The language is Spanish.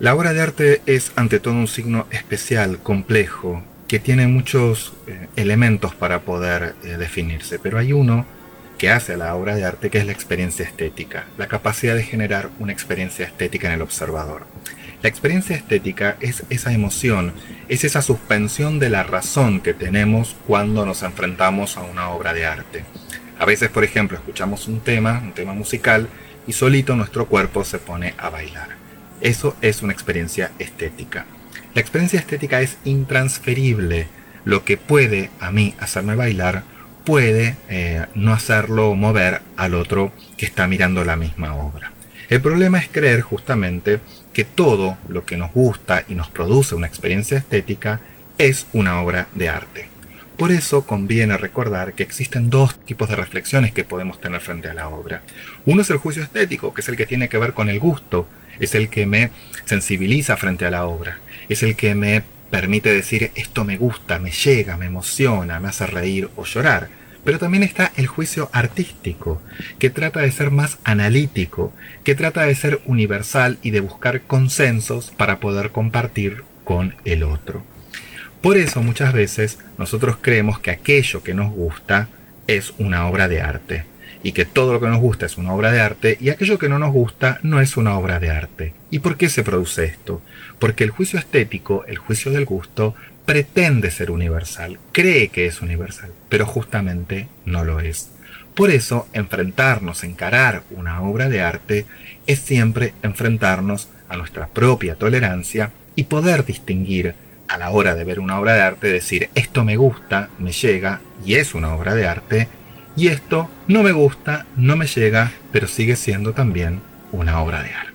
La obra de arte es ante todo un signo especial, complejo, que tiene muchos eh, elementos para poder eh, definirse, pero hay uno que hace a la obra de arte que es la experiencia estética, la capacidad de generar una experiencia estética en el observador. La experiencia estética es esa emoción, es esa suspensión de la razón que tenemos cuando nos enfrentamos a una obra de arte. A veces, por ejemplo, escuchamos un tema, un tema musical, y solito nuestro cuerpo se pone a bailar. Eso es una experiencia estética. La experiencia estética es intransferible. Lo que puede a mí hacerme bailar puede eh, no hacerlo mover al otro que está mirando la misma obra. El problema es creer justamente que todo lo que nos gusta y nos produce una experiencia estética es una obra de arte. Por eso conviene recordar que existen dos tipos de reflexiones que podemos tener frente a la obra. Uno es el juicio estético, que es el que tiene que ver con el gusto, es el que me sensibiliza frente a la obra, es el que me permite decir esto me gusta, me llega, me emociona, me hace reír o llorar. Pero también está el juicio artístico, que trata de ser más analítico, que trata de ser universal y de buscar consensos para poder compartir con el otro. Por eso muchas veces nosotros creemos que aquello que nos gusta es una obra de arte y que todo lo que nos gusta es una obra de arte y aquello que no nos gusta no es una obra de arte. ¿Y por qué se produce esto? Porque el juicio estético, el juicio del gusto, pretende ser universal, cree que es universal, pero justamente no lo es. Por eso, enfrentarnos, encarar una obra de arte es siempre enfrentarnos a nuestra propia tolerancia y poder distinguir a la hora de ver una obra de arte, decir esto me gusta, me llega y es una obra de arte, y esto no me gusta, no me llega, pero sigue siendo también una obra de arte.